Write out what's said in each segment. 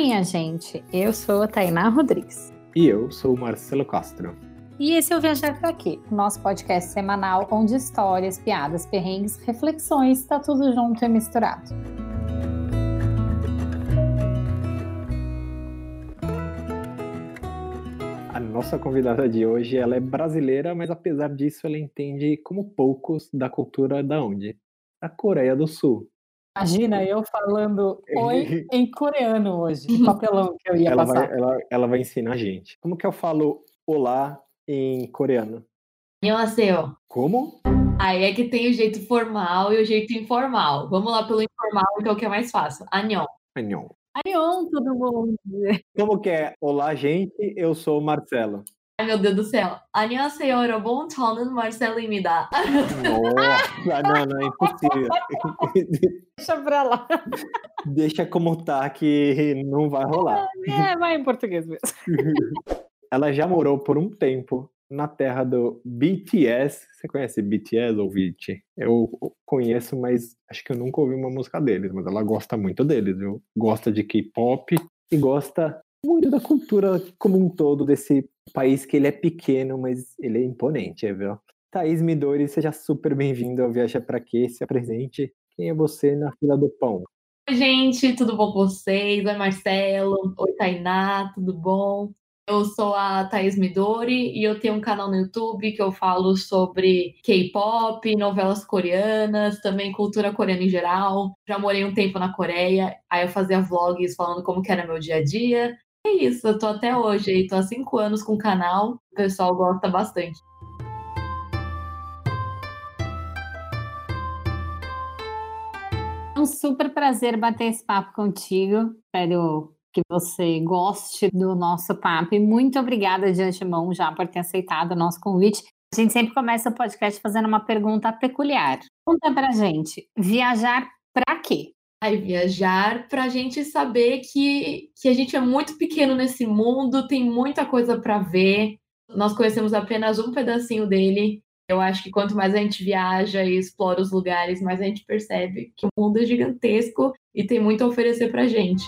minha gente, eu sou a Tainá Rodrigues. E eu sou o Marcelo Castro. E esse é o Viajar para Aqui, nosso podcast semanal onde histórias, piadas, perrengues, reflexões, tá tudo junto e misturado. A nossa convidada de hoje, ela é brasileira, mas apesar disso, ela entende como poucos da cultura da onde? Da Coreia do Sul. Imagina eu falando oi em coreano hoje. Papelão que eu ia ela passar. Vai, ela, ela vai ensinar a gente. Como que eu falo olá em coreano? Yonaseo. Assim, Como? Aí é que tem o jeito formal e o jeito informal. Vamos lá pelo informal, que é o que é mais fácil. Anyon. Anyon. Anyon, todo mundo. Como que é? Olá, gente. Eu sou o Marcelo. Ai, meu Deus do céu. Aninha senhora, bom tono no Marcelo me dá. Nossa, não, não, é impossível. Deixa pra lá. Deixa como tá que não vai rolar. Ah, é, vai em português mesmo. Ela já morou por um tempo na terra do BTS. Você conhece BTS ou VT? Eu conheço, mas acho que eu nunca ouvi uma música deles, mas ela gosta muito deles, viu? Gosta de K-pop e gosta muito da cultura como um todo desse país que ele é pequeno, mas ele é imponente, viu? Thaís Midori, seja super bem-vindo ao Viaja Pra Quê? Se apresente. Quem é você na fila do pão? Oi, gente, tudo bom com vocês? Oi, Marcelo. Oi, Tainá, tudo bom? Eu sou a Thaís Midori e eu tenho um canal no YouTube que eu falo sobre K-pop, novelas coreanas, também cultura coreana em geral. Já morei um tempo na Coreia, aí eu fazia vlogs falando como que era meu dia a dia. É isso, eu tô até hoje aí, tô há cinco anos com o canal, o pessoal gosta bastante. É um super prazer bater esse papo contigo. Espero que você goste do nosso papo. E muito obrigada de antemão já por ter aceitado o nosso convite. A gente sempre começa o podcast fazendo uma pergunta peculiar. Conta pra gente, viajar pra quê? Ai, viajar pra gente saber que, que a gente é muito pequeno nesse mundo, tem muita coisa para ver. Nós conhecemos apenas um pedacinho dele. Eu acho que quanto mais a gente viaja e explora os lugares, mais a gente percebe que o mundo é gigantesco e tem muito a oferecer pra gente.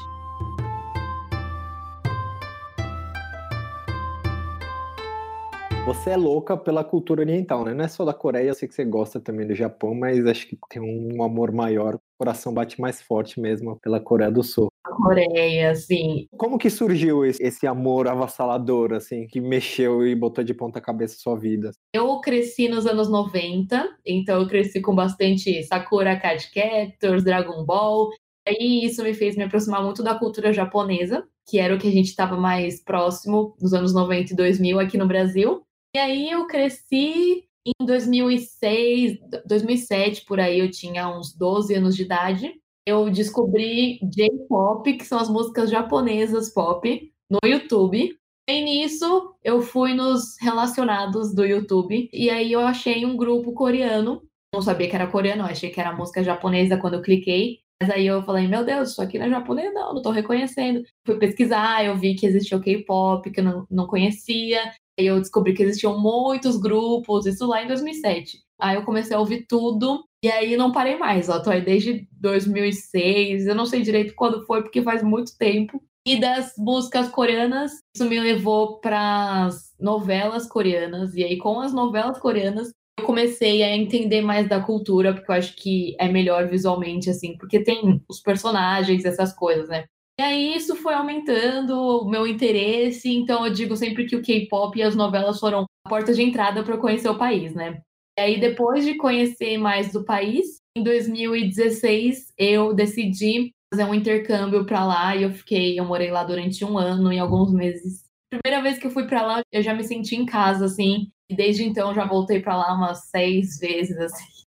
Você é louca pela cultura oriental, né? Não é só da Coreia, eu sei que você gosta também do Japão, mas acho que tem um amor maior, o coração bate mais forte mesmo pela Coreia do Sul. A Coreia, assim. Como que surgiu esse, amor avassalador, assim, que mexeu e botou de ponta cabeça sua vida? Eu cresci nos anos 90, então eu cresci com bastante Sakura Card Captors, Dragon Ball, Aí isso me fez me aproximar muito da cultura japonesa, que era o que a gente estava mais próximo nos anos 90 e 2000 aqui no Brasil. E aí eu cresci em 2006, 2007, por aí eu tinha uns 12 anos de idade. Eu descobri J-pop, que são as músicas japonesas pop, no YouTube. E nisso eu fui nos relacionados do YouTube e aí eu achei um grupo coreano. Não sabia que era coreano, achei que era música japonesa quando eu cliquei. Mas aí eu falei, meu Deus, isso aqui não é japonês, não, não tô reconhecendo. Fui pesquisar, eu vi que existia o K-pop, que eu não, não conhecia. Eu descobri que existiam muitos grupos, isso lá em 2007. Aí eu comecei a ouvir tudo e aí não parei mais, ó, tô aí desde 2006, eu não sei direito quando foi porque faz muito tempo. E das músicas coreanas, isso me levou para as novelas coreanas e aí com as novelas coreanas eu comecei a entender mais da cultura, porque eu acho que é melhor visualmente assim, porque tem os personagens, essas coisas, né? E aí isso foi aumentando o meu interesse, então eu digo sempre que o K-pop e as novelas foram a porta de entrada para conhecer o país, né? E aí depois de conhecer mais do país, em 2016 eu decidi fazer um intercâmbio para lá e eu fiquei, eu morei lá durante um ano e alguns meses. Primeira vez que eu fui para lá, eu já me senti em casa, assim, e desde então já voltei para lá umas seis vezes, assim.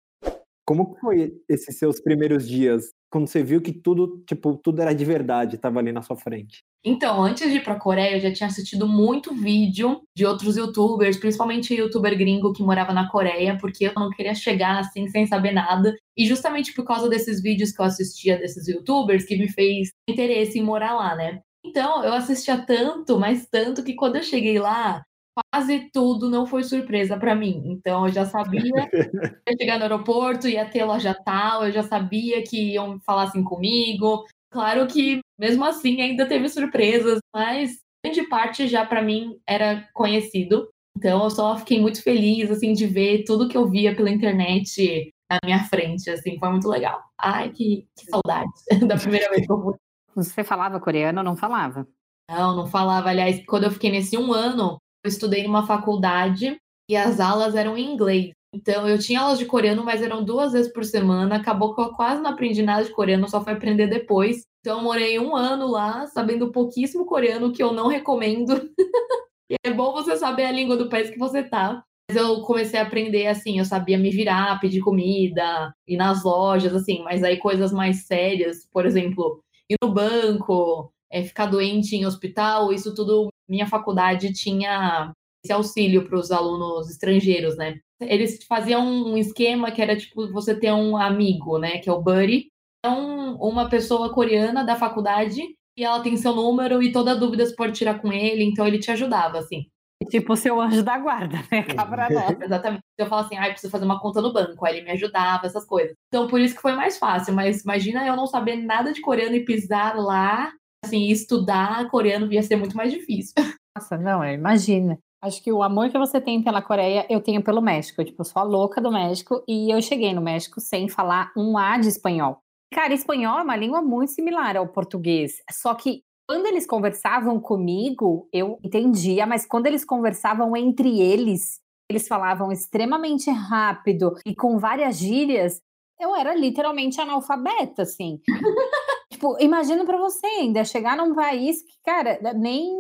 Como foi esses seus primeiros dias? Quando você viu que tudo, tipo, tudo era de verdade, estava ali na sua frente? Então, antes de ir pra Coreia, eu já tinha assistido muito vídeo de outros youtubers, principalmente youtuber gringo que morava na Coreia, porque eu não queria chegar assim sem saber nada. E justamente por causa desses vídeos que eu assistia desses youtubers que me fez interesse em morar lá, né? Então, eu assistia tanto, mas tanto que quando eu cheguei lá, quase tudo não foi surpresa para mim. Então eu já sabia que ia chegar no aeroporto, ia ter loja tal, eu já sabia que iam falar assim comigo. Claro que, mesmo assim, ainda teve surpresas, mas grande parte já para mim era conhecido. Então eu só fiquei muito feliz assim de ver tudo que eu via pela internet na minha frente, assim, foi muito legal. Ai, que, que saudade da primeira vez que eu fui. Você falava coreano ou não falava? Não, não falava. Aliás, quando eu fiquei nesse um ano, eu estudei numa faculdade e as aulas eram em inglês. Então, eu tinha aulas de coreano, mas eram duas vezes por semana. Acabou que eu quase não aprendi nada de coreano, só fui aprender depois. Então, eu morei um ano lá, sabendo pouquíssimo coreano, que eu não recomendo. e é bom você saber a língua do país que você tá. Mas eu comecei a aprender assim, eu sabia me virar, pedir comida, ir nas lojas, assim, mas aí coisas mais sérias, por exemplo, ir no banco, é, ficar doente em hospital, isso tudo, minha faculdade tinha esse auxílio para os alunos estrangeiros, né? Eles faziam um esquema que era tipo você ter um amigo, né? Que é o buddy. Então, uma pessoa coreana da faculdade e ela tem seu número e toda dúvida você pode tirar com ele, então ele te ajudava, assim. Tipo seu anjo da guarda, né? Cabra Exatamente. Eu falo assim, ah, preciso fazer uma conta no banco. Aí ele me ajudava, essas coisas. Então, por isso que foi mais fácil. Mas imagina eu não saber nada de coreano e pisar lá, assim, estudar coreano ia ser muito mais difícil. Nossa, não, imagina. Acho que o amor que você tem pela Coreia, eu tenho pelo México. Eu, tipo, sou a louca do México e eu cheguei no México sem falar um A de espanhol. Cara, espanhol é uma língua muito similar ao português. Só que quando eles conversavam comigo, eu entendia, mas quando eles conversavam entre eles, eles falavam extremamente rápido e com várias gírias, eu era literalmente analfabeta, assim. tipo, imagina para você ainda chegar num país que, cara, nem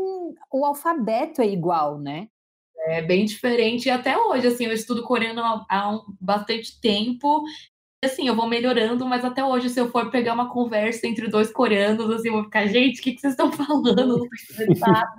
o alfabeto é igual, né? É bem diferente. E até hoje, assim, eu estudo coreano há um, bastante tempo assim, eu vou melhorando, mas até hoje, se eu for pegar uma conversa entre dois coreanos, assim, eu vou ficar, gente, o que, que vocês estão falando? Não nada.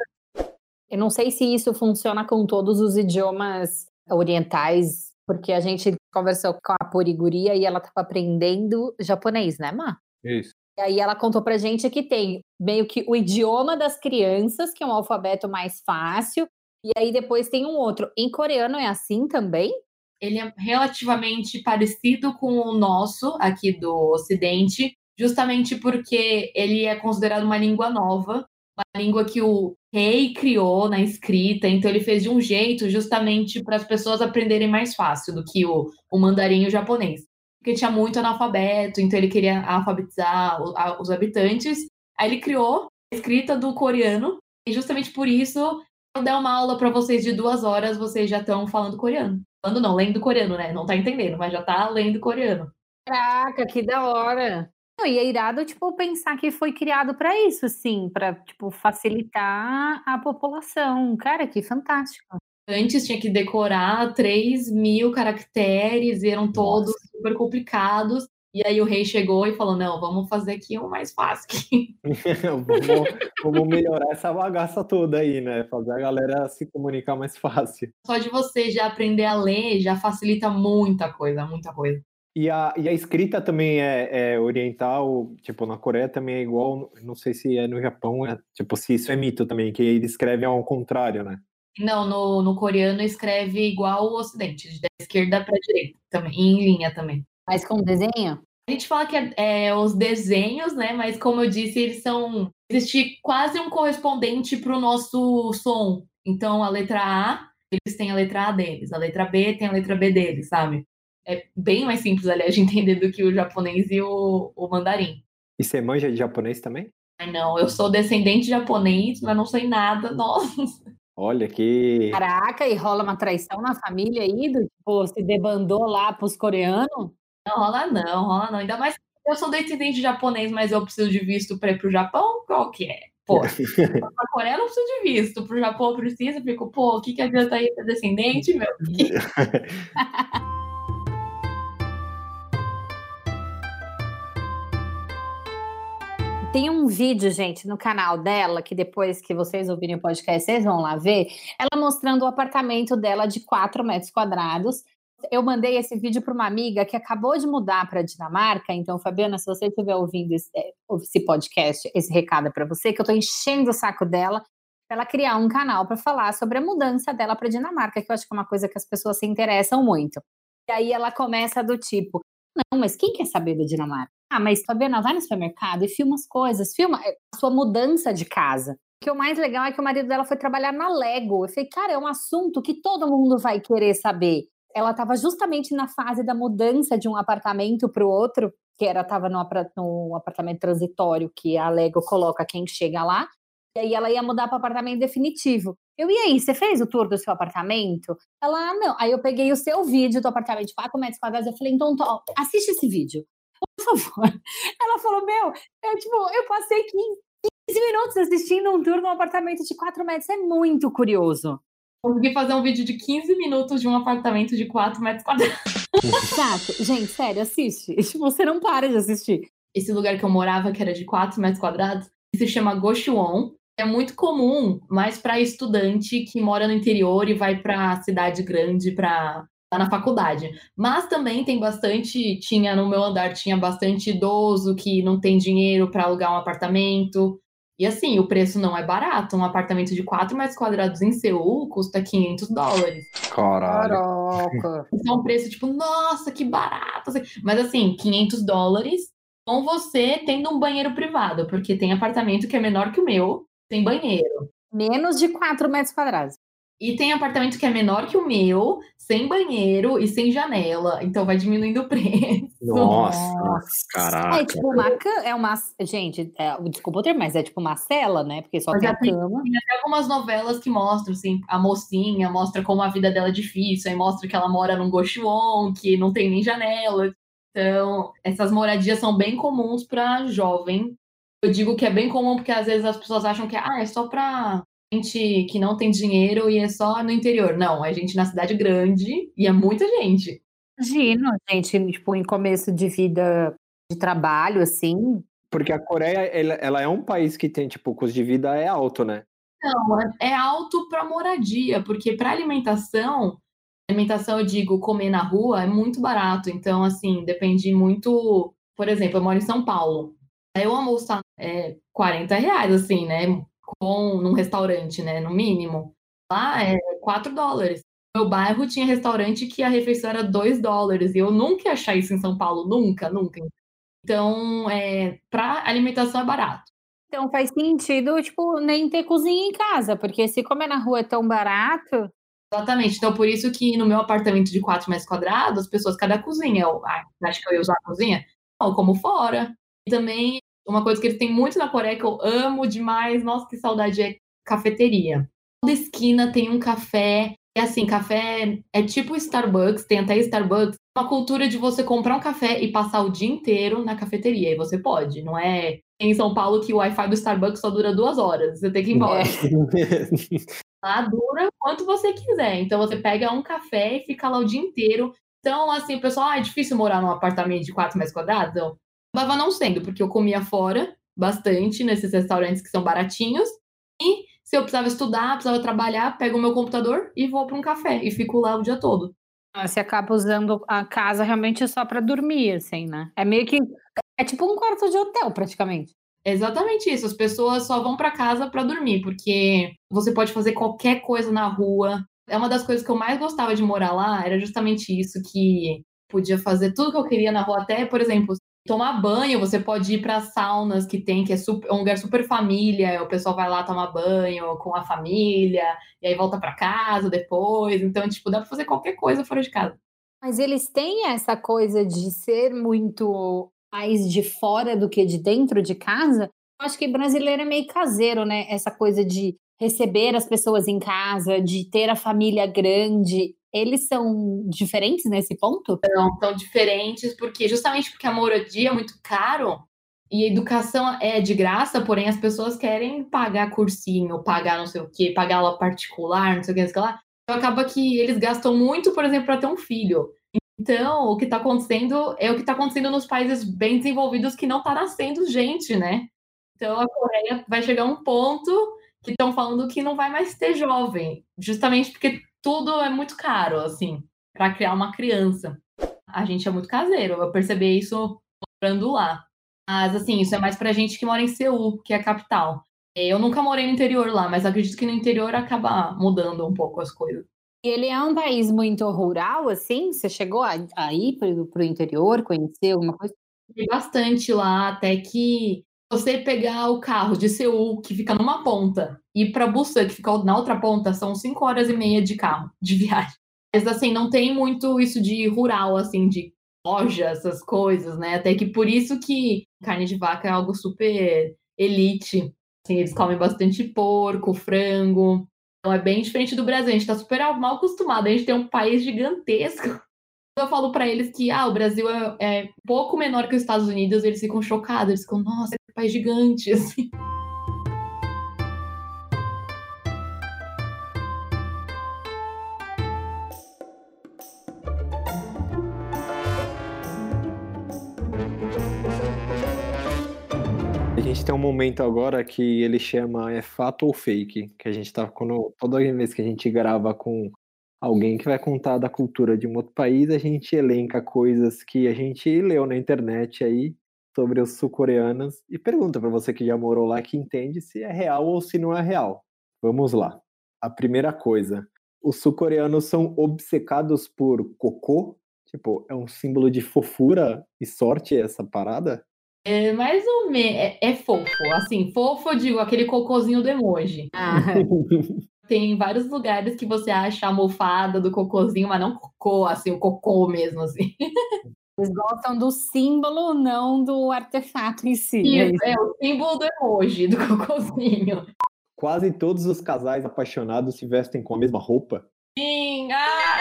Eu não sei se isso funciona com todos os idiomas orientais, porque a gente conversou com a Poriguria e ela estava aprendendo japonês, né, Má? Isso. E aí ela contou pra gente que tem meio que o idioma das crianças, que é um alfabeto mais fácil, e aí depois tem um outro. Em coreano é assim também? ele é relativamente parecido com o nosso aqui do Ocidente, justamente porque ele é considerado uma língua nova, uma língua que o rei criou na escrita, então ele fez de um jeito justamente para as pessoas aprenderem mais fácil do que o, o mandarim e o japonês. Porque tinha muito analfabeto, então ele queria alfabetizar os habitantes. Aí ele criou a escrita do coreano, e justamente por isso, eu der uma aula para vocês de duas horas, vocês já estão falando coreano. Falando não, lendo coreano, né? Não tá entendendo, mas já tá lendo coreano. Caraca, que da hora. E é irado, tipo, pensar que foi criado para isso, assim, para tipo, facilitar a população. Cara, que fantástico. Antes tinha que decorar 3 mil caracteres, e eram todos Nossa. super complicados. E aí o rei chegou e falou: não, vamos fazer aqui um mais fácil. vamos, vamos, melhorar essa bagaça toda aí, né? Fazer a galera se comunicar mais fácil. Só de você já aprender a ler já facilita muita coisa, muita coisa. E a, e a escrita também é, é, oriental, tipo, na Coreia também é igual, não sei se é no Japão, é, tipo, se isso é mito também, que eles escrevem ao contrário, né? Não, no, no coreano escreve igual o ocidente, da esquerda para direita também, em linha também. Mas com desenho? A gente fala que é, é, os desenhos, né? Mas como eu disse, eles são. Existe quase um correspondente para o nosso som. Então, a letra A, eles têm a letra A deles, a letra B tem a letra B deles, sabe? É bem mais simples, aliás, de entender do que o japonês e o, o mandarim. E você manja de japonês também? Ai, não, eu sou descendente de japonês, mas não sei nada, nossa. Olha que. Caraca, e rola uma traição na família aí, do tipo, se debandou lá pros coreanos? Não rola não, rola não. Ainda mais eu sou descendente de japonês, mas eu preciso de visto para ir pro Japão? Qual que é? Pô, pra Coreia não preciso de visto, pro Japão precisa, fico, pô, o que, que adianta aí ser descendente, meu? Tem um vídeo, gente, no canal dela, que depois que vocês ouvirem o podcast, vocês vão lá ver, ela mostrando o apartamento dela de 4 metros quadrados, eu mandei esse vídeo para uma amiga que acabou de mudar para a Dinamarca. Então, Fabiana, se você estiver ouvindo esse, é, esse podcast, esse recado é para você, que eu estou enchendo o saco dela para ela criar um canal para falar sobre a mudança dela para a Dinamarca, que eu acho que é uma coisa que as pessoas se interessam muito. E aí ela começa do tipo: não, mas quem quer saber da Dinamarca? Ah, mas Fabiana, vai no supermercado e filma as coisas, filma é, a sua mudança de casa. O que o mais legal é que o marido dela foi trabalhar na Lego. Eu falei, cara, é um assunto que todo mundo vai querer saber. Ela estava justamente na fase da mudança de um apartamento para o outro, que era estava no, no apartamento transitório que a Lego coloca quem chega lá. E aí ela ia mudar para apartamento definitivo. Eu, e aí, você fez o tour do seu apartamento? Ela, ah, não. Aí eu peguei o seu vídeo do apartamento de 4 metros quadrados. Eu falei, então, assiste esse vídeo. Por favor. Ela falou, meu, eu, tipo, eu passei 15, 15 minutos assistindo um tour num apartamento de 4 metros. É muito curioso. Consegui fazer um vídeo de 15 minutos de um apartamento de 4 metros quadrados. Exato. Gente, sério, assiste. Você não para de assistir. Esse lugar que eu morava, que era de 4 metros quadrados, se chama Gochuon é muito comum, mas para estudante que mora no interior e vai para cidade grande para tá na faculdade. Mas também tem bastante, tinha no meu andar tinha bastante idoso que não tem dinheiro para alugar um apartamento. E assim, o preço não é barato. Um apartamento de 4 metros quadrados em Seul custa 500 dólares. Caralho. Caraca. Então, é um preço tipo, nossa, que barato. Mas assim, 500 dólares com você tendo um banheiro privado, porque tem apartamento que é menor que o meu, tem banheiro. Menos de 4 metros quadrados. E tem apartamento que é menor que o meu, sem banheiro e sem janela. Então vai diminuindo o preço. Nossa, Nossa. caraca. É tipo uma é uma Gente, é, desculpa o termo, mas é tipo uma cela, né? Porque só tem a cama. Tem até algumas novelas que mostram, assim, a mocinha mostra como a vida dela é difícil, aí mostra que ela mora num gochuon, que não tem nem janela. Então, essas moradias são bem comuns para jovem eu digo que é bem comum porque às vezes as pessoas acham que ah, é só para gente que não tem dinheiro e é só no interior. Não, é gente na cidade grande e é muita gente. Imagino, gente, tipo, em começo de vida de trabalho, assim. Porque a Coreia, ela, ela é um país que tem, tipo, o custo de vida é alto, né? Não, é, é alto para moradia, porque para alimentação, alimentação, eu digo, comer na rua é muito barato. Então, assim, depende muito. Por exemplo, eu moro em São Paulo. Aí o almoço tá é, 40 reais, assim, né? Com, num restaurante, né? No mínimo. Lá é 4 dólares. No meu bairro tinha restaurante que a refeição era 2 dólares. E eu nunca ia achar isso em São Paulo. Nunca, nunca. Então, é, para alimentação é barato. Então faz sentido, tipo, nem ter cozinha em casa, porque se comer na rua é tão barato. Exatamente. Então, por isso que no meu apartamento de 4 metros quadrados, as pessoas, cada cozinha. Eu ah, acho que eu ia usar a cozinha? Não, como fora. E também uma coisa que eles têm muito na Coreia que eu amo demais, nossa, que saudade, é cafeteria. Toda esquina tem um café. É assim, café é tipo Starbucks, tem até Starbucks. Uma cultura de você comprar um café e passar o dia inteiro na cafeteria. E você pode, não é em São Paulo que o Wi-Fi do Starbucks só dura duas horas. Você tem que ir embora. É. lá dura quanto você quiser. Então você pega um café e fica lá o dia inteiro. Então, assim, o pessoal, ah, é difícil morar num apartamento de 4 metros quadrados? Acabava não sendo, porque eu comia fora bastante nesses restaurantes que são baratinhos. E se eu precisava estudar, precisava trabalhar, pego o meu computador e vou para um café e fico lá o dia todo. Ah, você acaba usando a casa realmente só para dormir, assim, né? É meio que. É tipo um quarto de hotel, praticamente. Exatamente isso. As pessoas só vão para casa para dormir, porque você pode fazer qualquer coisa na rua. É uma das coisas que eu mais gostava de morar lá, era justamente isso, que podia fazer tudo que eu queria na rua. Até, por exemplo, tomar banho, você pode ir para saunas que tem, que é super, um lugar super família, o pessoal vai lá tomar banho com a família, e aí volta para casa depois. Então, tipo, dá para fazer qualquer coisa fora de casa. Mas eles têm essa coisa de ser muito mais de fora do que de dentro de casa. Eu acho que brasileiro é meio caseiro, né? Essa coisa de receber as pessoas em casa, de ter a família grande eles são diferentes nesse ponto? Não, são diferentes porque justamente porque a moradia é muito caro e a educação é de graça, porém as pessoas querem pagar cursinho, pagar não sei o quê, pagar aula particular, não sei o que, não sei o que lá. Então acaba que eles gastam muito, por exemplo, para ter um filho. Então, o que está acontecendo é o que está acontecendo nos países bem desenvolvidos que não está nascendo gente, né? Então a Coreia vai chegar a um ponto que estão falando que não vai mais ter jovem, justamente porque tudo é muito caro, assim, para criar uma criança. A gente é muito caseiro, eu percebi isso morando lá. Mas, assim, isso é mais pra gente que mora em Seul, que é a capital. Eu nunca morei no interior lá, mas acredito que no interior acaba mudando um pouco as coisas. Ele é um país muito rural, assim? Você chegou a, a ir para o interior, conhecer alguma coisa? Tem bastante lá, até que você pegar o carro de Seul, que fica numa ponta, e para Busan, que fica na outra ponta, são cinco horas e meia de carro, de viagem. Mas assim, não tem muito isso de rural, assim, de loja, essas coisas, né? Até que por isso que carne de vaca é algo super elite. Assim, eles comem bastante porco, frango. Então é bem diferente do Brasil. A gente tá super mal acostumado. A gente tem um país gigantesco. Eu falo para eles que ah, o Brasil é, é pouco menor que os Estados Unidos, eles ficam chocados, eles ficam, nossa, um país gigante, assim. gente tem um momento agora que ele chama é fato ou fake, que a gente tá quando toda vez que a gente grava com alguém que vai contar da cultura de um outro país, a gente elenca coisas que a gente leu na internet aí sobre os sul-coreanos e pergunta para você que já morou lá que entende se é real ou se não é real. Vamos lá. A primeira coisa, os sul-coreanos são obcecados por cocô? Tipo, é um símbolo de fofura e sorte essa parada? É mais ou menos. É, é, fofo. Assim, fofo, eu digo, aquele cocôzinho do emoji. Ah. Tem vários lugares que você acha a almofada do cocôzinho, mas não cocô, assim, o cocô mesmo, assim. Eles gostam do símbolo, não do artefato em si. Isso, é, é o símbolo do emoji, do cocôzinho. Quase todos os casais apaixonados se vestem com a mesma roupa. Sim! Ah!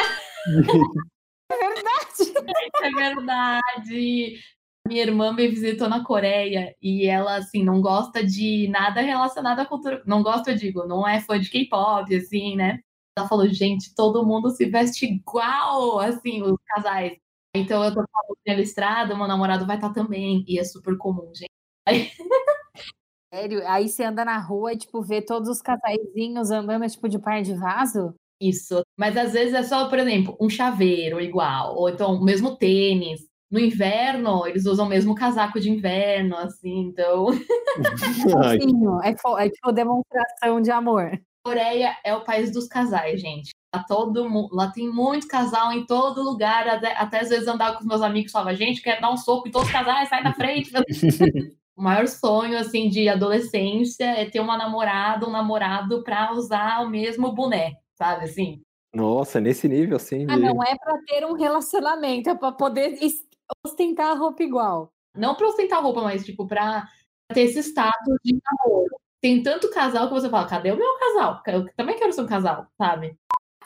é verdade! É verdade! Minha irmã me visitou na Coreia e ela, assim, não gosta de nada relacionado à cultura. Não gosta, eu digo, não é fã de K-pop, assim, né? Ela falou, gente, todo mundo se veste igual, assim, os casais. Então eu tô falando na estrada, meu namorado vai estar tá também. E é super comum, gente. Aí... Sério? Aí você anda na rua e, tipo, vê todos os casaizinhos andando, tipo, de par de vaso? Isso. Mas às vezes é só, por exemplo, um chaveiro igual, ou então o mesmo tênis no inverno, eles usam mesmo casaco de inverno, assim, então. é, é tipo demonstração de amor. Coreia é o país dos casais, gente. Lá, todo, lá tem muito casal em todo lugar. Até, até às vezes andar com os meus amigos e falava, gente, quer dar um soco em todos os casais, sai da frente. o maior sonho, assim, de adolescência é ter uma namorada, um namorado pra usar o mesmo boné, sabe, assim? Nossa, nesse nível, assim. Ah, de... Ah, não é para ter um relacionamento, é para poder ostentar a roupa igual. Não pra ostentar a roupa, mas tipo, pra ter esse status de namoro. Tem tanto casal que você fala, cadê o meu casal? Eu também quero ser um casal, sabe?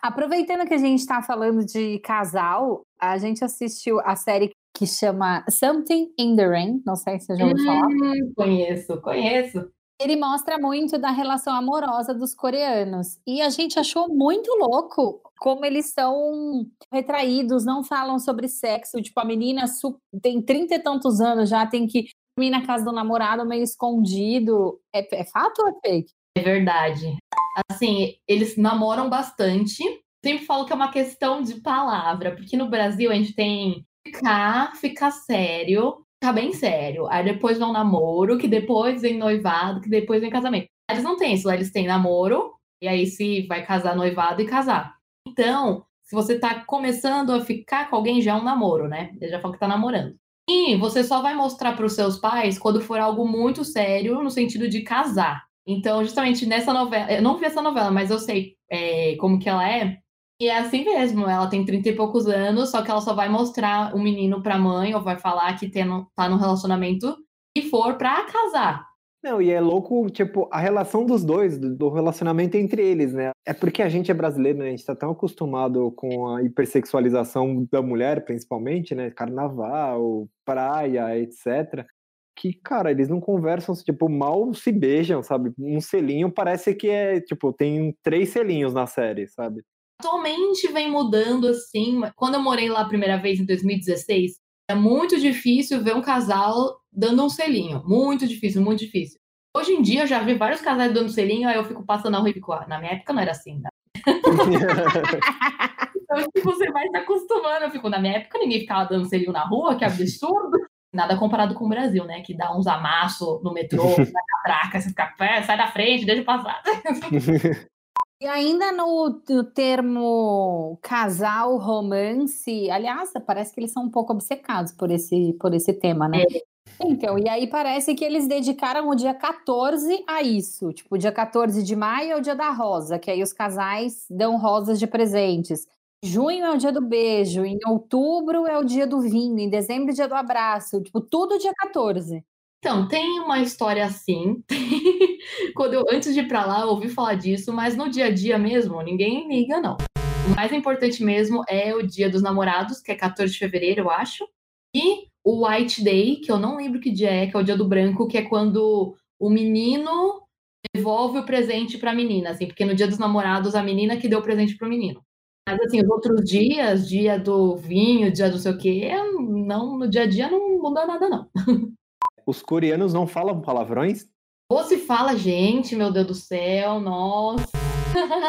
Aproveitando que a gente tá falando de casal, a gente assistiu a série que chama Something in the Rain. Não sei se você já ouviu falar. Hum, conheço, conheço ele mostra muito da relação amorosa dos coreanos. E a gente achou muito louco como eles são retraídos, não falam sobre sexo. Tipo, a menina tem trinta e tantos anos, já tem que ir na casa do namorado meio escondido. É, é fato ou é fake? É verdade. Assim, eles namoram bastante. Sempre falo que é uma questão de palavra, porque no Brasil a gente tem ficar, ficar sério, tá bem sério. Aí depois um namoro, que depois vem noivado, que depois vem casamento. Eles não têm isso, eles têm namoro, e aí se vai casar noivado e casar. Então, se você tá começando a ficar com alguém, já é um namoro, né? Ele já falou que tá namorando. E você só vai mostrar para os seus pais quando for algo muito sério, no sentido de casar. Então, justamente nessa novela, eu não vi essa novela, mas eu sei é, como que ela é. E é assim mesmo, ela tem 30 e poucos anos, só que ela só vai mostrar o menino pra mãe, ou vai falar que tem, tá num relacionamento, e for pra casar. Não, e é louco, tipo, a relação dos dois, do, relacionamento entre eles, né? É porque a gente é brasileiro, né? A gente tá tão acostumado com a hipersexualização da mulher, principalmente, né? Carnaval, praia, etc. Que, cara, eles não conversam, tipo, mal se beijam, sabe? Um selinho parece que é, tipo, tem três selinhos na série, sabe? Atualmente vem mudando assim. Quando eu morei lá a primeira vez em 2016, é muito difícil ver um casal dando um selinho. Muito difícil, muito difícil. Hoje em dia eu já vi vários casais dando selinho, aí eu fico passando a rua e fico, ah, na minha época não era assim, né? então você vai se acostumando. Eu fico, na minha época ninguém ficava dando selinho na rua, que absurdo. Nada comparado com o Brasil, né? Que dá uns amassos no metrô, na catraca, você fica, sai da frente, deixa eu passar. E ainda no, no, termo casal, romance, aliás, parece que eles são um pouco obcecados por esse, por esse tema, né? É. Então, e aí parece que eles dedicaram o dia 14 a isso. Tipo, dia 14 de maio é o dia da rosa, que aí os casais dão rosas de presentes. Junho é o dia do beijo, em outubro é o dia do vinho, em dezembro é o dia do abraço. Tipo, tudo dia 14. Então, tem uma história assim. Quando eu, antes de ir para lá, eu ouvi falar disso, mas no dia a dia mesmo, ninguém liga, não. O mais importante mesmo é o dia dos namorados, que é 14 de fevereiro, eu acho. E o White Day, que eu não lembro que dia é, que é o dia do branco, que é quando o menino devolve o presente para a menina, assim, porque no dia dos namorados a menina que deu o presente para o menino. Mas assim, os outros dias, dia do vinho, dia do sei o quê, não, no dia a dia não muda nada, não. Os coreanos não falam palavrões? Ou se fala, gente, meu Deus do céu, nossa.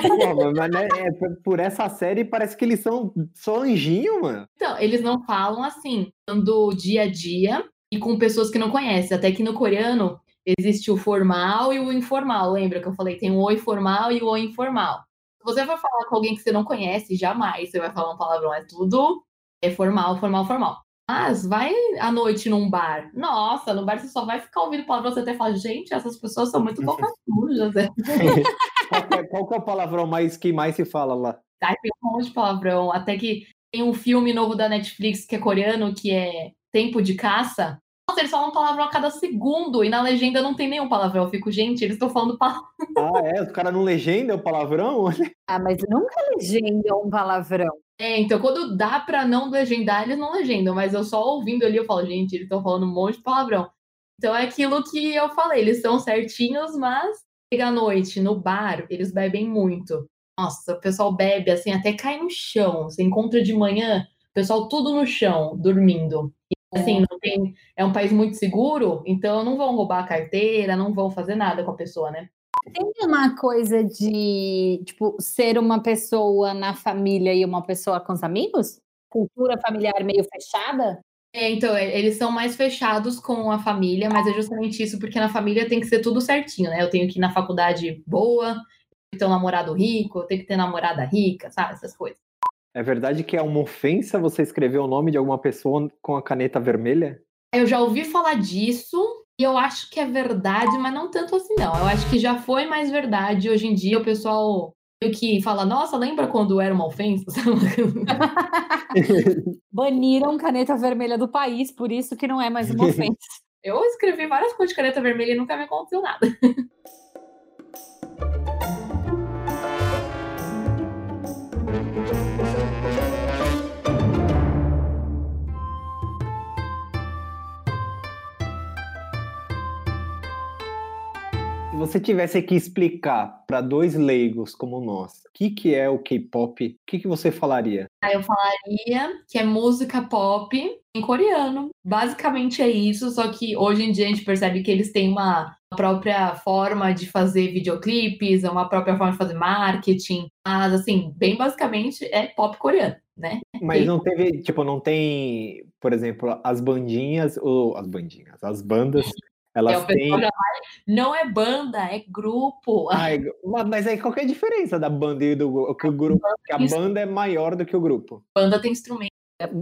Pô, mas né, é, por essa série parece que eles são só anjinho, mano. Então, eles não falam assim, do dia a dia e com pessoas que não conhecem. Até que no coreano existe o formal e o informal. Lembra que eu falei? Tem o oi formal e o oi informal. Se você for falar com alguém que você não conhece, jamais você vai falar um palavrão. É tudo é formal, formal, formal. Mas vai à noite num bar. Nossa, no bar você só vai ficar ouvindo palavrão, você até fala, gente, essas pessoas são muito bocas sujas. Né? qual, é, qual é o palavrão mais que mais se fala lá? Ai, tem um monte de palavrão. Até que tem um filme novo da Netflix que é coreano, que é Tempo de Caça. Nossa, eles falam palavrão a cada segundo e na legenda não tem nenhum palavrão. Eu fico, gente, eles estão falando palavrão. Ah, é? Os caras não legendam o palavrão? ah, mas nunca legendam um palavrão. É, então quando dá pra não legendar, eles não legendam, mas eu só ouvindo ali, eu falo, gente, eles estão falando um monte de palavrão. Então é aquilo que eu falei, eles são certinhos, mas chega à noite, no bar, eles bebem muito. Nossa, o pessoal bebe assim, até cai no chão. Você encontra de manhã, o pessoal tudo no chão, dormindo. Assim, não tem, é um país muito seguro, então não vão roubar a carteira, não vão fazer nada com a pessoa, né? Tem uma coisa de, tipo, ser uma pessoa na família e uma pessoa com os amigos? Cultura familiar meio fechada? É, então, é, eles são mais fechados com a família, mas é justamente isso, porque na família tem que ser tudo certinho, né? Eu tenho que ir na faculdade boa, ter um namorado rico, eu tenho que ter namorada rica, sabe? Essas coisas. É verdade que é uma ofensa você escrever o nome de alguma pessoa com a caneta vermelha? Eu já ouvi falar disso, e eu acho que é verdade, mas não tanto assim, não. Eu acho que já foi mais verdade. Hoje em dia o pessoal meio que fala, nossa, lembra quando era uma ofensa? Baniram caneta vermelha do país, por isso que não é mais uma ofensa. Eu escrevi várias coisas de caneta vermelha e nunca me aconteceu nada. Você tivesse que explicar para dois leigos como nós, o que, que é o K-pop, o que, que você falaria? Ah, eu falaria que é música pop em coreano. Basicamente é isso, só que hoje em dia a gente percebe que eles têm uma própria forma de fazer videoclipes, uma própria forma de fazer marketing. Mas, assim, bem basicamente é pop coreano. Né? Mas não teve, tipo, não tem, por exemplo, as bandinhas, ou as bandinhas, as bandas elas é, têm... Não é banda, é grupo. Ai, mas aí qual é a diferença da banda e do que o grupo? Que a banda é maior do que o grupo. Banda tem instrumento.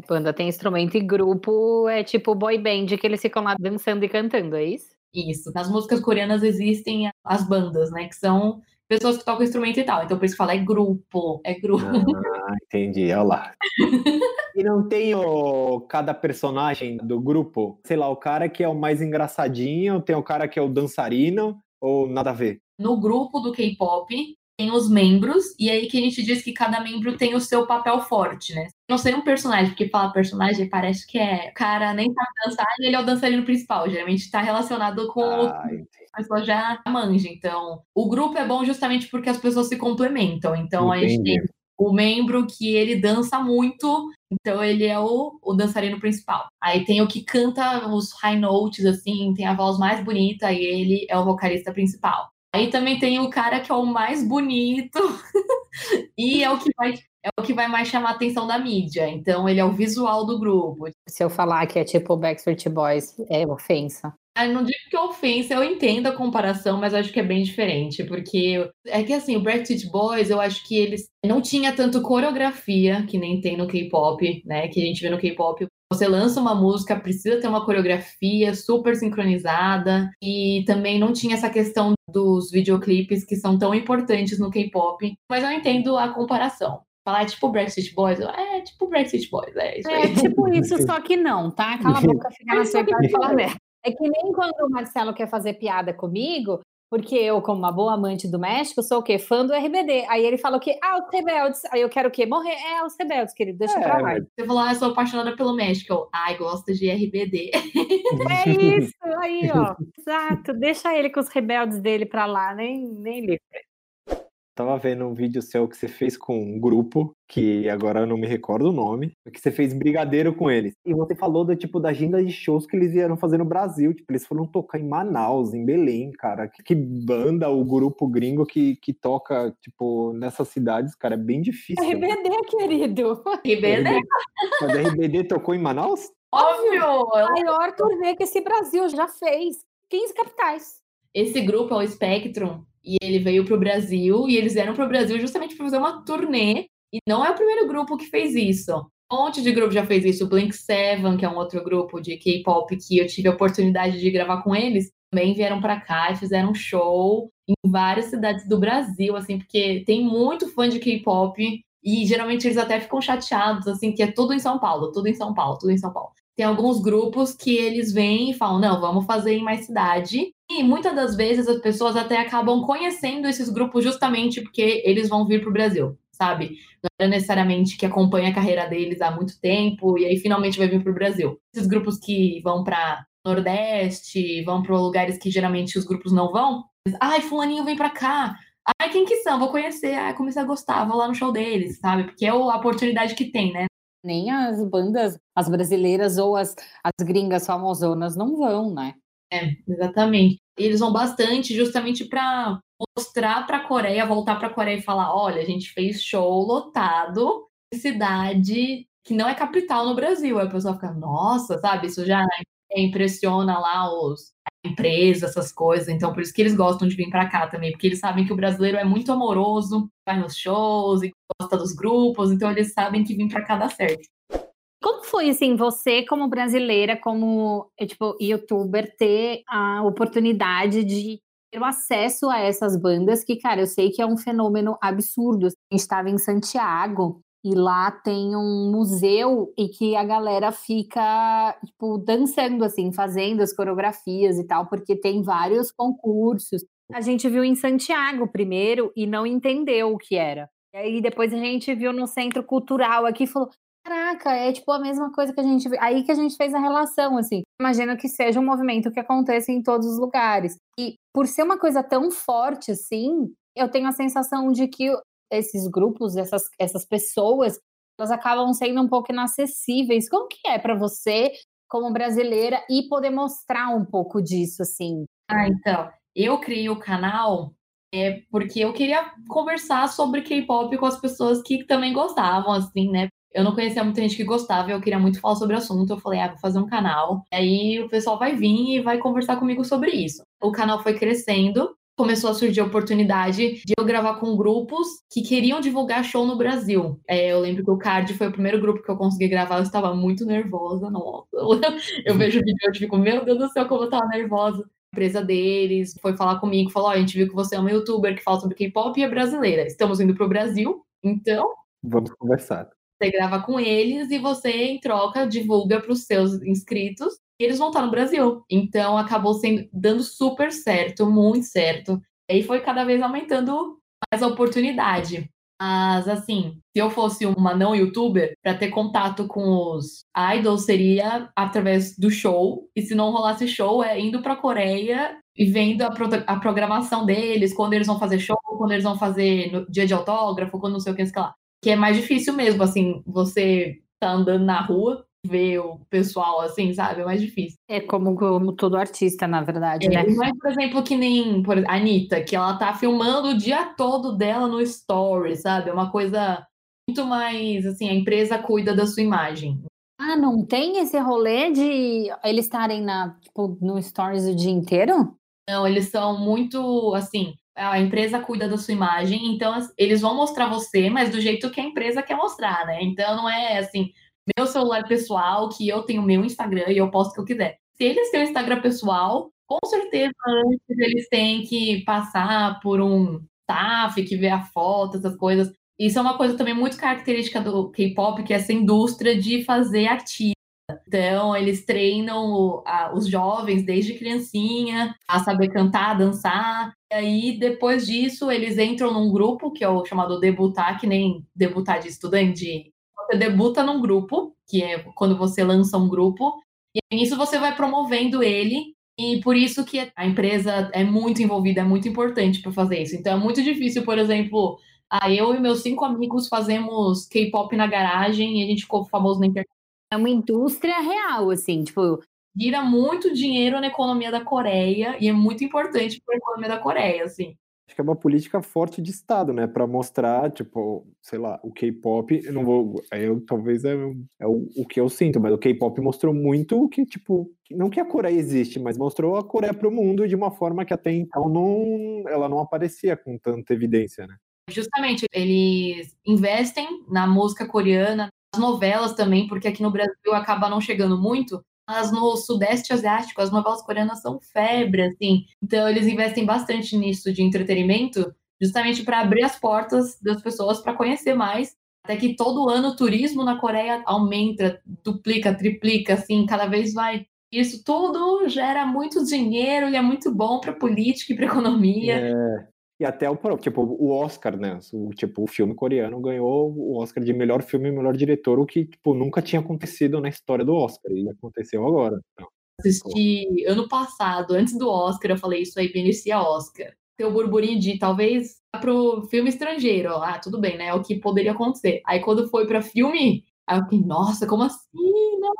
Banda tem instrumento e grupo é tipo boy band que eles ficam lá dançando e cantando, é isso? Isso. Nas músicas coreanas existem as bandas, né? Que são pessoas que tocam instrumento e tal. Então por isso que fala é grupo, é grupo. Ah, entendi, olha lá. e não tem o, cada personagem do grupo, sei lá, o cara que é o mais engraçadinho, tem o cara que é o dançarino, ou nada a ver? No grupo do K-pop tem os membros, e aí que a gente diz que cada membro tem o seu papel forte, né? Não seria um personagem, porque fala personagem parece que é o cara nem sabe dançar e ele é o dançarino principal. Geralmente está relacionado com ah, o a pessoa já manja. Então, o grupo é bom justamente porque as pessoas se complementam. Então, Entendi. a gente tem o membro que ele dança muito, então ele é o, o dançarino principal. Aí tem o que canta os high notes, assim, tem a voz mais bonita, e ele é o vocalista principal. Aí também tem o cara que é o mais bonito e é o que vai é o que vai mais chamar a atenção da mídia. Então, ele é o visual do grupo. Se eu falar que é tipo Backstreet Boys, é ofensa. Ah, não digo que é ofensa, eu entendo a comparação, mas acho que é bem diferente, porque é que assim, o Backstreet Boys, eu acho que eles não tinha tanto coreografia que nem tem no K-pop, né? Que a gente vê no K-pop. Você lança uma música, precisa ter uma coreografia super sincronizada e também não tinha essa questão dos videoclipes que são tão importantes no K-pop, mas eu entendo a comparação falar, é tipo Brexit Boys. É, tipo Brexit Boys, é isso aí. É tipo isso, só que não, tá? Cala a boca, fica na sua e falar merda. É que nem quando o Marcelo quer fazer piada comigo, porque eu, como uma boa amante do México, sou o quê? Fã do RBD. Aí ele fala o quê? Ah, os rebeldes. Aí eu quero o quê? Morrer. É, os rebeldes, querido. Deixa é, pra lá. Você falou, ah, eu sou apaixonada pelo México. Ai, gosto de RBD. É isso, aí, ó. Exato. Deixa ele com os rebeldes dele pra lá. Nem, nem liga. Tava vendo um vídeo seu que você fez com um grupo, que agora eu não me recordo o nome, que você fez brigadeiro com eles. E você falou do tipo da agenda de shows que eles vieram fazer no Brasil. Tipo, eles foram tocar em Manaus, em Belém, cara. Que, que banda o grupo gringo que, que toca, tipo, nessas cidades, cara, é bem difícil. RBD, né? querido. RBD? Mas a RBD tocou em Manaus? Óbvio! O maior turnê que esse Brasil já fez. 15 capitais. Esse grupo é o Spectrum, e ele veio para o Brasil, e eles vieram para o Brasil justamente para fazer uma turnê, e não é o primeiro grupo que fez isso. Um monte de grupo já fez isso. O Blink Seven, que é um outro grupo de K-pop que eu tive a oportunidade de gravar com eles, também vieram para cá e fizeram show em várias cidades do Brasil, assim, porque tem muito fã de K-pop e geralmente eles até ficam chateados, assim, que é tudo em São Paulo, tudo em São Paulo, tudo em São Paulo. Tem alguns grupos que eles vêm e falam, não, vamos fazer em mais cidade. E muitas das vezes as pessoas até acabam conhecendo esses grupos justamente porque eles vão vir para o Brasil, sabe? Não é necessariamente que acompanha a carreira deles há muito tempo e aí finalmente vai vir para o Brasil. Esses grupos que vão para Nordeste, vão para lugares que geralmente os grupos não vão. Ai, fulaninho vem para cá. Ai, quem que são? Vou conhecer. Ai, comecei a gostar, vou lá no show deles, sabe? Porque é a oportunidade que tem, né? Nem as bandas, as brasileiras ou as, as gringas famosonas não vão, né? É, exatamente. Eles vão bastante justamente para mostrar para a Coreia, voltar para a Coreia e falar: olha, a gente fez show lotado em cidade que não é capital no Brasil. Aí o pessoal fica, nossa, sabe? Isso já impressiona lá os empresas, essas coisas. Então, por isso que eles gostam de vir para cá também, porque eles sabem que o brasileiro é muito amoroso, vai nos shows e gosta dos grupos, então eles sabem que vir para cá dá certo. Como foi, assim, você como brasileira, como, eh, tipo, youtuber, ter a oportunidade de ter o acesso a essas bandas que, cara, eu sei que é um fenômeno absurdo. A gente estava em Santiago e lá tem um museu e que a galera fica, tipo, dançando, assim, fazendo as coreografias e tal, porque tem vários concursos. A gente viu em Santiago primeiro e não entendeu o que era. E aí depois a gente viu no centro cultural aqui e falou: caraca, é tipo a mesma coisa que a gente. Aí que a gente fez a relação, assim. Imagino que seja um movimento que aconteça em todos os lugares. E por ser uma coisa tão forte assim, eu tenho a sensação de que esses grupos, essas, essas pessoas, elas acabam sendo um pouco inacessíveis. Como que é para você, como brasileira, e poder mostrar um pouco disso, assim? Ah, então, eu criei o canal é, porque eu queria conversar sobre K-pop com as pessoas que também gostavam, assim, né? Eu não conhecia muita gente que gostava, eu queria muito falar sobre o assunto. Eu falei, ah, vou fazer um canal. Aí o pessoal vai vir e vai conversar comigo sobre isso. O canal foi crescendo, começou a surgir a oportunidade de eu gravar com grupos que queriam divulgar show no Brasil. É, eu lembro que o Card foi o primeiro grupo que eu consegui gravar, eu estava muito nervosa, nossa. Eu vejo o vídeo e fico, meu Deus do céu, como eu tava nervosa. A empresa deles foi falar comigo, falou: oh, a gente viu que você é uma youtuber que fala sobre K-pop e é brasileira. Estamos indo pro Brasil, então. Vamos conversar. Você grava com eles e você, em troca, divulga para os seus inscritos eles vão estar no Brasil. Então acabou sendo dando super certo, muito certo. E foi cada vez aumentando mais a oportunidade. Mas assim, se eu fosse uma não youtuber, para ter contato com os idols seria através do show. E se não rolasse show, é indo para Coreia e vendo a, pro a, programação deles, quando eles vão fazer show, quando eles vão fazer dia de autógrafo, quando não sei o que, sei lá que é mais difícil mesmo, assim, você tá andando na rua, ver o pessoal assim, sabe? É mais difícil. É como, como todo artista, na verdade, é, né? Não é, por exemplo, que nem por, a Anitta, que ela tá filmando o dia todo dela no story, sabe? É uma coisa muito mais assim, a empresa cuida da sua imagem. Ah, não tem esse rolê de eles estarem na, tipo, no stories o dia inteiro? Não, eles são muito assim, a empresa cuida da sua imagem, então eles vão mostrar você, mas do jeito que a empresa quer mostrar, né? Então não é assim, meu celular pessoal, que eu tenho meu Instagram e eu posto o que eu quiser. Se eles têm um Instagram pessoal, com certeza antes eles têm que passar por um staff que vê a foto, essas coisas. Isso é uma coisa também muito característica do K-pop, que é essa indústria de fazer artista. Então, eles treinam os jovens desde criancinha a saber cantar, dançar. E aí, depois disso, eles entram num grupo, que é o chamado debutar, que nem debutar de estudante. Você debuta num grupo, que é quando você lança um grupo, e nisso você vai promovendo ele e por isso que a empresa é muito envolvida, é muito importante para fazer isso. Então é muito difícil, por exemplo, ah, eu e meus cinco amigos fazemos K-pop na garagem e a gente ficou famoso na internet. É uma indústria real, assim, tipo. Vira muito dinheiro na economia da Coreia e é muito importante para a economia da Coreia, assim acho que é uma política forte de Estado, né? Para mostrar, tipo, sei lá, o K-pop, eu não vou. Eu talvez é, é o, o, que eu sinto, mas o K-pop mostrou muito que, tipo, não que a Coreia existe, mas mostrou a Coreia para o mundo de uma forma que até então não, ela não aparecia com tanta evidência, né? Justamente, eles investem na música coreana, nas novelas também, porque aqui no Brasil acaba não chegando muito, mas no Sudeste Asiático, as novelas coreanas são febre, assim. Então, eles investem bastante nisso de entretenimento, justamente para abrir as portas das pessoas para conhecer mais. Até que todo ano o turismo na Coreia aumenta, duplica, triplica, assim, cada vez vai. Isso tudo gera muito dinheiro e é muito bom para política e para economia. É. E até o tipo, o Oscar, né? O, tipo, o filme coreano ganhou o Oscar de melhor filme e melhor diretor, o que tipo, nunca tinha acontecido na história do Oscar. E aconteceu agora. Então, Assisti ano passado, antes do Oscar, eu falei isso aí beneficia Oscar. Tem o burburinho de talvez pro filme estrangeiro. Ah, tudo bem, né? É o que poderia acontecer. Aí quando foi para filme, aí eu fiquei, nossa, como assim? Não.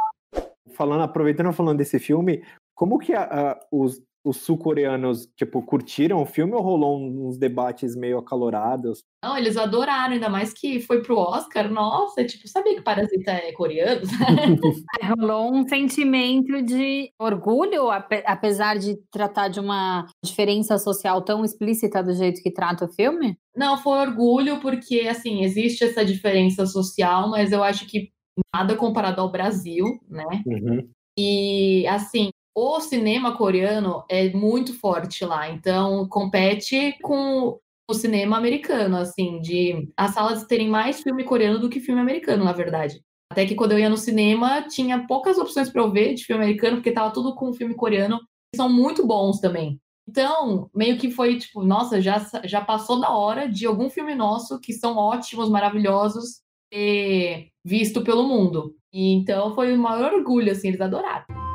Falando, aproveitando falando desse filme, como que a, a, os os sul-coreanos, tipo, curtiram o filme ou rolou uns debates meio acalorados? Não, eles adoraram, ainda mais que foi pro Oscar. Nossa, tipo, sabia que Parasita é coreano? rolou um sentimento de orgulho, apesar de tratar de uma diferença social tão explícita do jeito que trata o filme? Não, foi orgulho porque, assim, existe essa diferença social, mas eu acho que nada comparado ao Brasil, né? Uhum. E, assim, o cinema coreano é muito forte lá, então compete com o cinema americano, assim, de as salas terem mais filme coreano do que filme americano, na verdade. Até que quando eu ia no cinema, tinha poucas opções para eu ver de filme americano, porque tava tudo com filme coreano, que são muito bons também. Então, meio que foi tipo, nossa, já, já passou da hora de algum filme nosso que são ótimos, maravilhosos, ser visto pelo mundo. E então foi o maior orgulho, assim, eles adoraram.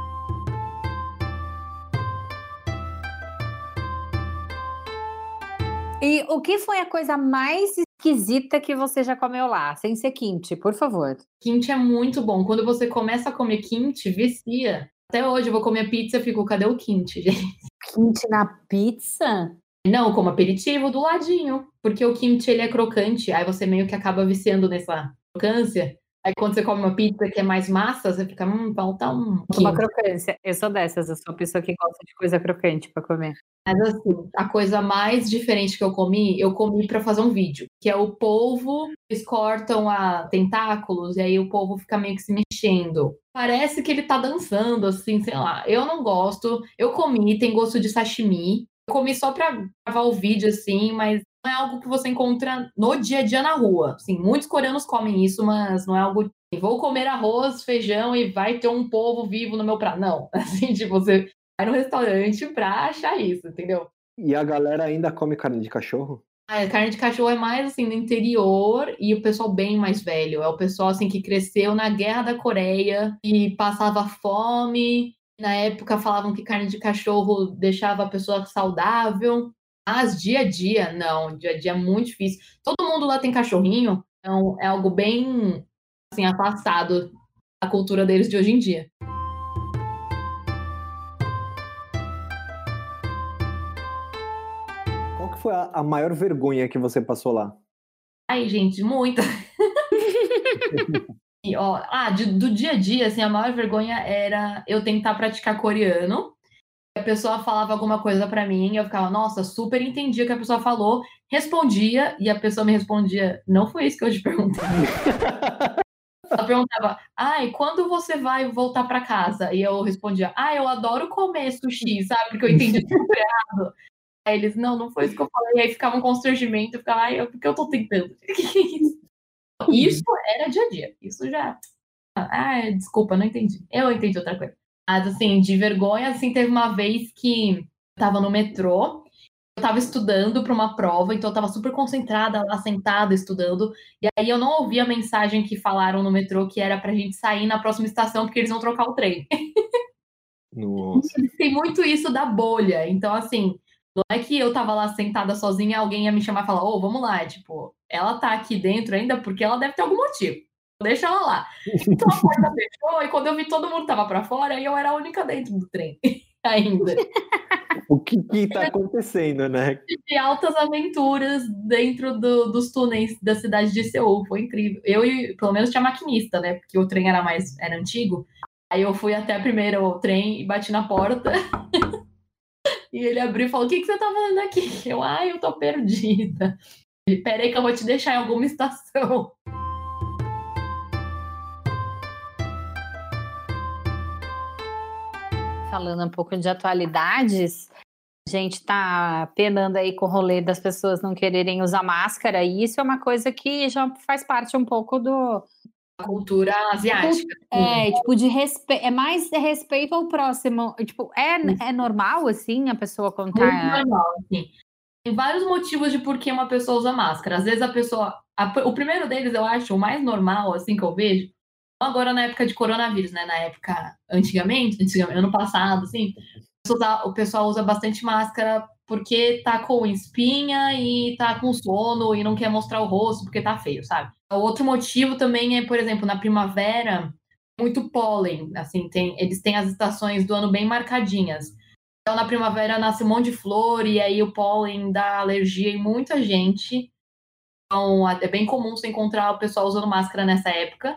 E o que foi a coisa mais esquisita que você já comeu lá, sem ser kimchi, por favor? Kimchi é muito bom. Quando você começa a comer kimchi, vicia. Até hoje eu vou comer pizza e fico, cadê o kimchi, gente? Kimchi na pizza? Não, como aperitivo do ladinho. Porque o kimchi ele é crocante, aí você meio que acaba viciando nessa crocância. Aí quando você come uma pizza que é mais massa, você fica, hum, falta um. Uma crocância. Eu sou dessas, eu sou a pessoa que gosta de coisa crocante para comer. Mas assim, a coisa mais diferente que eu comi, eu comi para fazer um vídeo, que é o polvo, eles cortam a tentáculos e aí o polvo fica meio que se mexendo. Parece que ele tá dançando, assim, sei lá. Eu não gosto. Eu comi, tem gosto de sashimi. Eu comi só pra gravar o vídeo, assim, mas não é algo que você encontra no dia a dia na rua. Sim, muitos coreanos comem isso, mas não é algo. Vou comer arroz, feijão e vai ter um povo vivo no meu prato. Não, assim, tipo, você vai no restaurante pra achar isso, entendeu? E a galera ainda come carne de cachorro? Ah, carne de cachorro é mais assim no interior e o pessoal bem mais velho. É o pessoal assim que cresceu na Guerra da Coreia e passava fome. Na época falavam que carne de cachorro deixava a pessoa saudável. Mas dia a dia, não, dia a dia é muito difícil. Todo mundo lá tem cachorrinho, então é algo bem assim, afastado da cultura deles de hoje em dia. Qual que foi a, a maior vergonha que você passou lá? Ai, gente, muita. Ó, ah, de, do dia a dia, assim, a maior vergonha era eu tentar praticar coreano. A pessoa falava alguma coisa para mim, eu ficava, nossa, super entendi o que a pessoa falou, respondia, e a pessoa me respondia, não foi isso que eu te perguntei. Ela perguntava, ai, quando você vai voltar para casa? E eu respondia, ah, eu adoro comer sushi, sabe? Porque eu entendi tudo errado. Aí eles, não, não foi isso que eu falei. E aí ficava um constrangimento, eu ficava, ai, porque eu tô tentando? Isso era dia a dia. Isso já. Ah, desculpa, não entendi. Eu entendi outra coisa. Mas, assim, de vergonha, assim, teve uma vez que eu tava no metrô, eu tava estudando para uma prova, então eu tava super concentrada lá, sentada, estudando, e aí eu não ouvi a mensagem que falaram no metrô que era pra gente sair na próxima estação porque eles vão trocar o trem. Nossa. Tem muito isso da bolha, então, assim, não é que eu tava lá sentada sozinha, alguém ia me chamar e falar, ô, oh, vamos lá, tipo, ela tá aqui dentro ainda porque ela deve ter algum motivo. Deixa ela lá. Então a porta fechou e quando eu vi todo mundo tava para fora, e eu era a única dentro do trem ainda. O que que tá acontecendo, né? De altas aventuras dentro do, dos túneis da cidade de Seul, foi incrível. Eu, pelo menos, tinha maquinista, né? Porque o trem era mais, era antigo. Aí eu fui até primeiro o trem e bati na porta. e ele abriu e falou: O que, que você tá fazendo aqui? Eu, ai, eu tô perdida. Peraí que eu vou te deixar em alguma estação. Falando um pouco de atualidades, a gente está penando aí com o rolê das pessoas não quererem usar máscara, e isso é uma coisa que já faz parte um pouco do. Cultura asiática. É, tipo, de respeito. É mais respeito ao próximo. Tipo, é, é normal, assim, a pessoa contar. Muito normal, sim. Tem vários motivos de por que uma pessoa usa máscara. Às vezes a pessoa. A, o primeiro deles, eu acho, o mais normal, assim, que eu vejo, agora na época de coronavírus, né? Na época, antigamente, antigamente ano passado, assim, o pessoal usa bastante máscara porque tá com espinha e tá com sono e não quer mostrar o rosto porque tá feio, sabe? Outro motivo também é, por exemplo, na primavera, muito pólen, assim, tem, eles têm as estações do ano bem marcadinhas. Então, na primavera nasce um monte de flor e aí o pólen dá alergia em muita gente. Então, é bem comum você encontrar o pessoal usando máscara nessa época.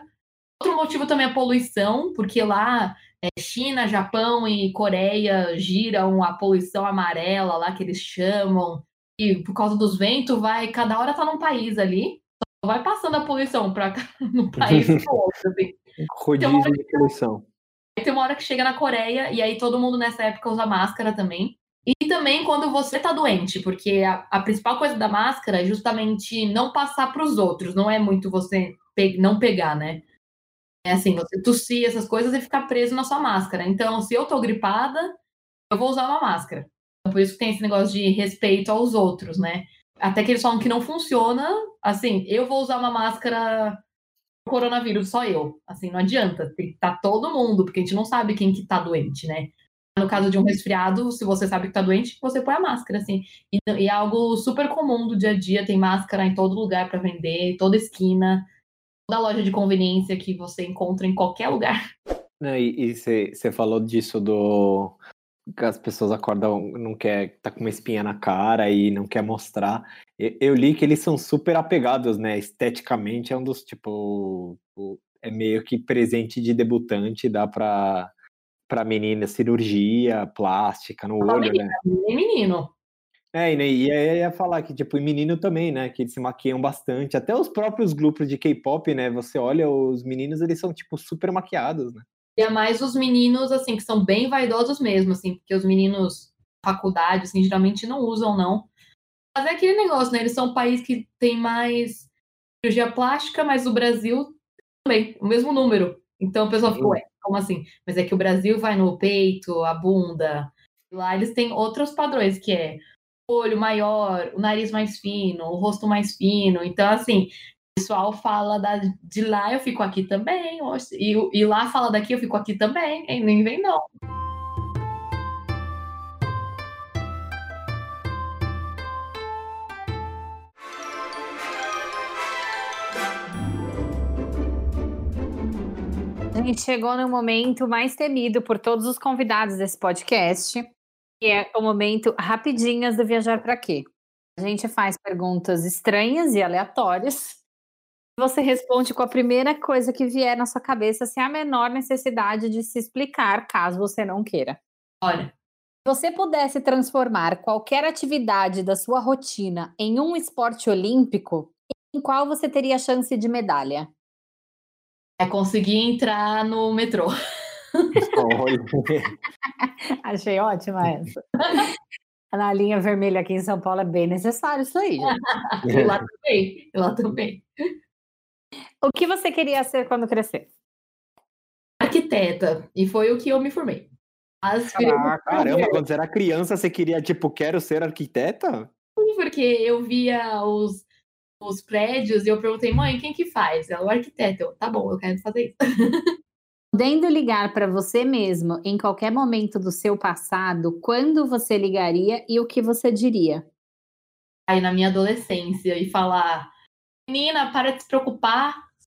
Outro motivo também é a poluição, porque lá China, Japão e Coreia giram a poluição amarela lá que eles chamam. E por causa dos ventos, vai cada hora tá num país ali. Vai passando a poluição para no país pro outro. Assim. Rodízio de poluição. Aí tem uma hora que chega na Coreia e aí todo mundo nessa época usa máscara também. E também quando você tá doente, porque a, a principal coisa da máscara é justamente não passar para os outros, não é muito você pe não pegar, né? É assim, você tossir essas coisas e ficar preso na sua máscara. Então, se eu tô gripada, eu vou usar uma máscara. Então, por isso que tem esse negócio de respeito aos outros, né? Até que eles falam que não funciona. Assim, eu vou usar uma máscara coronavírus, só eu. Assim, não adianta. Tem que estar tá todo mundo, porque a gente não sabe quem que tá doente, né? No caso de um resfriado, se você sabe que tá doente, você põe a máscara, assim. E, e é algo super comum do dia a dia, tem máscara em todo lugar para vender, toda esquina, toda loja de conveniência que você encontra em qualquer lugar. E você falou disso do que as pessoas acordam, não quer, tá com uma espinha na cara e não quer mostrar. Eu li que eles são super apegados, né? Esteticamente é um dos, tipo, é meio que presente de debutante, dá pra, pra menina cirurgia plástica no olho, menina, né? Nem menino. É, e aí ia falar que, tipo, menino também, né? Que eles se maquiam bastante. Até os próprios grupos de K-pop, né? Você olha, os meninos, eles são, tipo, super maquiados, né? E é mais os meninos, assim, que são bem vaidosos mesmo, assim, porque os meninos faculdade, assim, geralmente não usam, não. Mas é aquele negócio, né? Eles são um país que tem mais cirurgia plástica, mas o Brasil também, o mesmo número. Então o pessoal ficou, ué, como assim? Mas é que o Brasil vai no peito, a bunda. Lá eles têm outros padrões, que é olho maior, o nariz mais fino, o rosto mais fino. Então, assim, pessoal fala da, de lá, eu fico aqui também. E, e lá fala daqui, eu fico aqui também. E nem vem, não. A gente chegou no momento mais temido por todos os convidados desse podcast, que é o momento rapidinhas do Viajar para Quê? A gente faz perguntas estranhas e aleatórias Você responde com a primeira coisa que vier na sua cabeça, sem a menor necessidade de se explicar, caso você não queira. Olha, Se você pudesse transformar qualquer atividade da sua rotina em um esporte olímpico, em qual você teria chance de medalha? é conseguir entrar no metrô. Achei ótima essa. Na linha vermelha aqui em São Paulo é bem necessário isso aí. E lá também. Lá também. O que você queria ser quando crescer? Arquiteta. E foi o que eu me formei. Uma Ah, caramba, quando você era criança, você queria, tipo, quero ser arquiteta? porque eu via os, os prédios e eu perguntei, mãe, quem que faz? Ela, o arquiteto. Eu, tá bom, eu quero fazer isso. Podendo ligar para você mesmo em qualquer momento do seu passado, quando você ligaria e o que você diria? Aí na minha adolescência e falar, menina, para de se preocupar,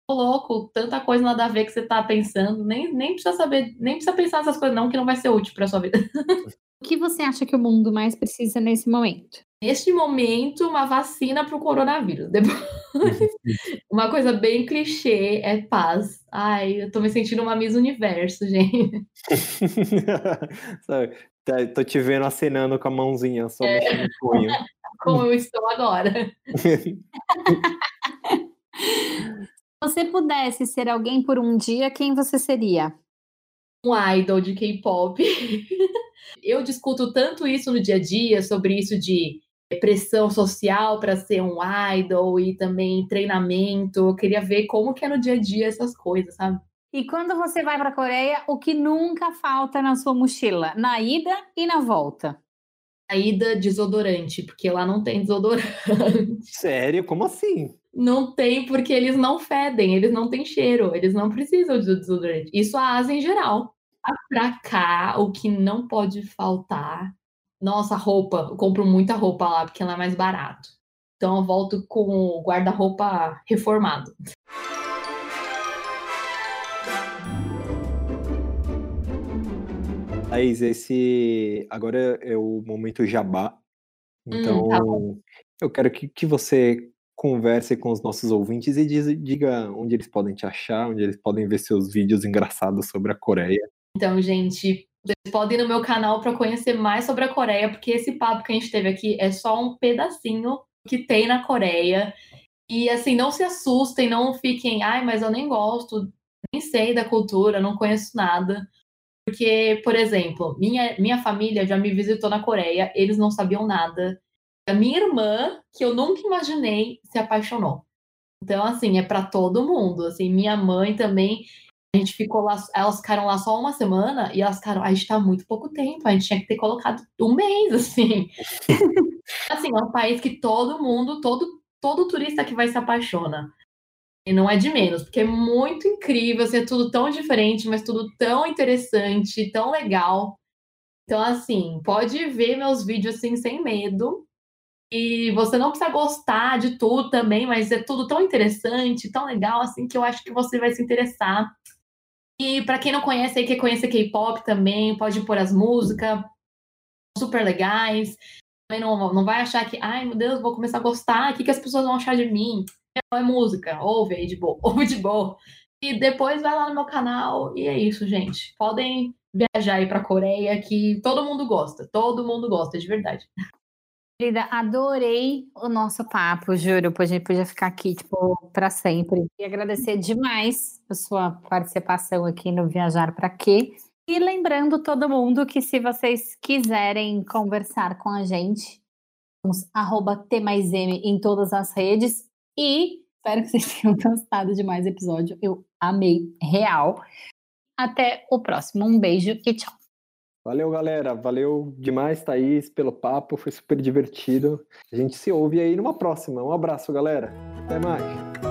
tô louco, tanta coisa nada a ver que você tá pensando, nem, nem precisa saber, nem precisa pensar nessas coisas não, que não vai ser útil pra sua vida. O que você acha que o mundo mais precisa nesse momento? Neste momento, uma vacina pro coronavírus. Depois, uma coisa bem clichê é paz. Ai, eu tô me sentindo uma Miss Universo, gente. Sabe, tá- Tô te vendo acenando com a mãozinha, só mexendo no punho. Como eu estou agora. Se você pudesse ser alguém por um dia, quem você seria? um idol de K-pop. Eu discuto tanto isso no dia a dia, sobre isso de pressão social para ser um idol e também treinamento. Eu queria ver como que é no dia a dia essas coisas, sabe? E quando você vai para a Coreia, o que nunca falta na sua mochila? Na ida e na volta. A ida desodorante, porque lá não tem desodorante. Sério? Como assim? Não tem, porque eles não fedem, eles não têm cheiro, eles não precisam de desodorante. Isso a Ásia em geral. Pra cá, o que não pode faltar. Nossa, roupa. Eu compro muita roupa lá, porque lá é mais barato. Então eu volto com o guarda-roupa reformado. Thaís, esse agora é o momento jabá. Então, tá eu quero que, que você converse com os nossos ouvintes e diz- diga onde eles podem te achar, onde eles podem ver seus vídeos engraçados sobre a Coreia. Então, gente, vocês podem ir no meu canal para conhecer mais sobre a Coreia, porque esse papo que a gente teve aqui é só um pedacinho que tem na Coreia. E assim, não se assustem, não fiquem, ai, mas eu nem gosto, nem sei da cultura, não conheço nada. Porque, por exemplo, minha, minha família já me visitou na Coreia, eles não sabiam nada. A minha irmã, que eu nunca imaginei, se apaixonou. Então, assim, é para todo mundo. Assim, minha mãe também a gente ficou lá, elas ficaram lá só uma semana e elas ficaram, a gente tá muito pouco tempo, a gente tinha que ter colocado um mês, assim. assim, é um país que todo mundo, todo, todo turista que vai se apaixona. E não é de menos, porque é muito incrível, assim, é tudo tão diferente, mas tudo tão interessante, tão legal. Então, assim, pode ver meus vídeos assim sem medo. E você não precisa gostar de tudo também, mas é tudo tão interessante, tão legal, assim, que eu acho que você vai se interessar. E para quem não conhece aí, quer conhecer K-pop também, pode pôr as músicas super legais. Também não, não vai achar que, ai meu Deus, vou começar a gostar, o que, que as pessoas vão achar de mim? Não, é música, ouve aí de boa, ouve de boa. E depois vai lá no meu canal, e é isso, gente. Podem viajar aí pra Coreia, que todo mundo gosta, todo mundo gosta, de verdade. Querida, adorei o nosso papo, juro. A gente podia ficar aqui, tipo, para sempre. E agradecer demais a sua participação aqui no Viajar Pra Quê. E lembrando todo mundo que se vocês quiserem conversar com a gente, vamos arroba T mais M em todas as redes. E espero que vocês tenham gostado de mais episódio. Eu amei, real. Até o próximo. Um beijo e tchau. Valeu, galera. Valeu demais, Thaís, pelo papo. Foi super divertido. A gente se ouve aí numa próxima. Um abraço, galera. Até mais.